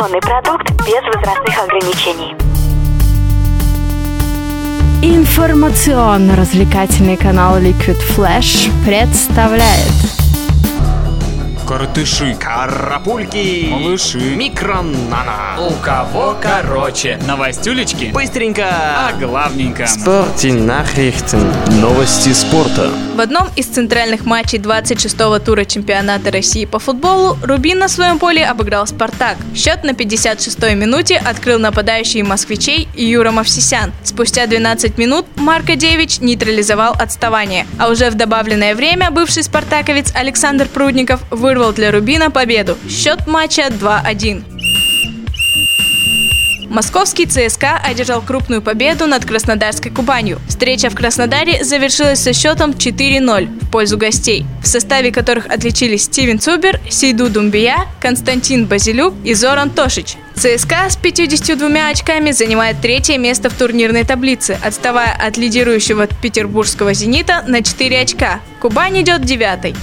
Информационный продукт без возрастных ограничений. Информационно-развлекательный канал Liquid Flash представляет Коротыши, Карапульки, малыши, микронана. у кого короче. Новостюлечки, Быстренько. а главненько. Спорте Nachrichten. Новости спорта. В одном из центральных матчей 26-го тура чемпионата России по футболу Рубин на своем поле обыграл «Спартак». Счет на 56-й минуте открыл нападающий москвичей Юра Мавсисян. Спустя 12 минут Марко Девич нейтрализовал отставание. А уже в добавленное время бывший спартаковец Александр Прудников вырвал для Рубина победу. Счет матча 2-1. Московский ЦСКА одержал крупную победу над Краснодарской Кубанью. Встреча в Краснодаре завершилась со счетом 4-0 в пользу гостей, в составе которых отличились Стивен Цубер, Сейду Думбия, Константин Базилюк и Зоран Тошич. ЦСКА с 52 очками занимает третье место в турнирной таблице, отставая от лидирующего петербургского «Зенита» на 4 очка. Кубань идет девятой.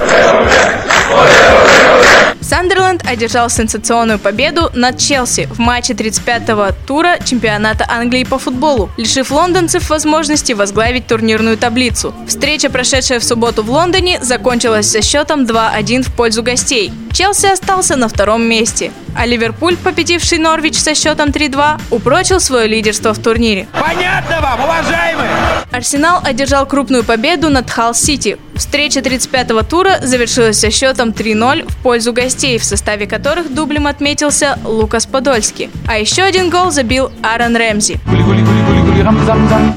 Одержал сенсационную победу над Челси в матче 35-го тура чемпионата Англии по футболу, лишив лондонцев возможности возглавить турнирную таблицу. Встреча, прошедшая в субботу в Лондоне, закончилась со счетом 2-1 в пользу гостей. Челси остался на втором месте, а Ливерпуль, победивший Норвич со счетом 3-2, упрочил свое лидерство в турнире. Понятно вам, уважаемые? Арсенал одержал крупную победу над Халл-Сити. Встреча 35-го тура завершилась со счетом 3-0 в пользу гостей, в составе которых дублем отметился Лукас Подольский. А еще один гол забил Аарон Рэмзи.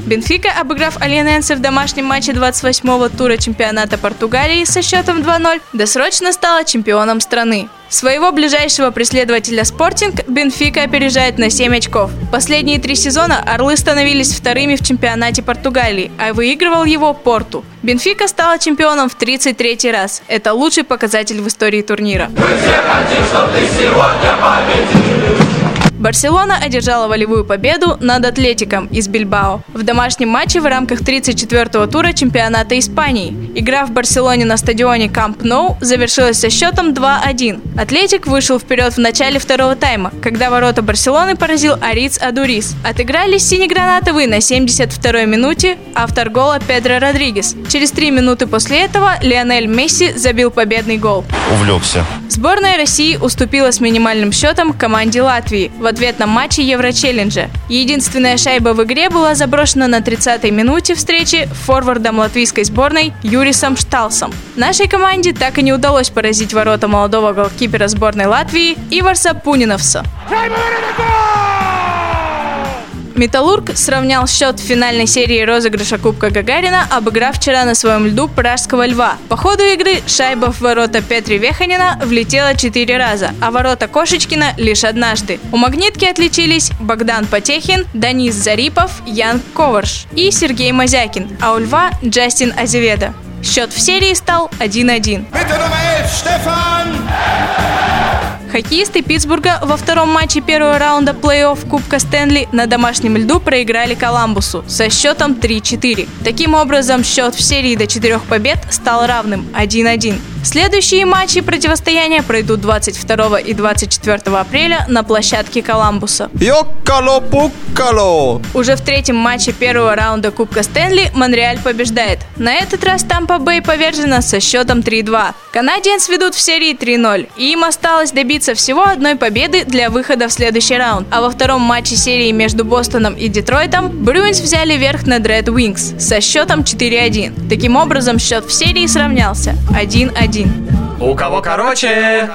Бенфика, обыграв Альяненсе в домашнем матче 28-го тура чемпионата Португалии со счетом 2-0, досрочно стала чемпионом страны. Своего ближайшего преследователя «Спортинг» Бенфика опережает на 7 очков. Последние три сезона «Орлы» становились вторыми в чемпионате Португалии, а выигрывал его «Порту». Бенфика стала чемпионом в 33 раз. Это лучший показатель в истории турнира. Барселона одержала волевую победу над Атлетиком из Бильбао в домашнем матче в рамках 34-го тура чемпионата Испании. Игра в Барселоне на стадионе Камп Ноу завершилась со счетом 2-1. Атлетик вышел вперед в начале второго тайма, когда ворота Барселоны поразил Ариц Адурис. Отыгрались синегранатовые на 72-й минуте автор гола Педро Родригес. Через три минуты после этого Лионель Месси забил победный гол. увлекся. Сборная России уступила с минимальным счетом команде Латвии в ответном матче Еврочелленджа. Единственная шайба в игре была заброшена на 30-й минуте встречи форвардом латвийской сборной Юрисом Шталсом. Нашей команде так и не удалось поразить ворота молодого голкипера сборной Латвии Иварса Пуниновса. Металлург сравнял счет в финальной серии розыгрыша Кубка Гагарина, обыграв вчера на своем льду пражского льва. По ходу игры шайба в ворота Петри Веханина влетела четыре раза, а ворота Кошечкина лишь однажды. У магнитки отличились Богдан Потехин, Данис Зарипов, Ян Коварш и Сергей Мазякин, а у льва Джастин Азеведа. Счет в серии стал 1-1. Хоккеисты Питтсбурга во втором матче первого раунда плей-офф Кубка Стэнли на домашнем льду проиграли Коламбусу со счетом 3-4. Таким образом, счет в серии до четырех побед стал равным 1-1. Следующие матчи противостояния пройдут 22 и 24 апреля на площадке Коламбуса. Йоккало-пуккало! Уже в третьем матче первого раунда Кубка Стэнли Монреаль побеждает. На этот раз Тампа Бэй повержена со счетом 3-2. Канадиенс ведут в серии 3-0, и им осталось добиться всего одной победы для выхода в следующий раунд. А во втором матче серии между Бостоном и Детройтом Брюинс взяли верх над Red Wings со счетом 4-1. Таким образом, счет в серии сравнялся 1-1. У кого короче.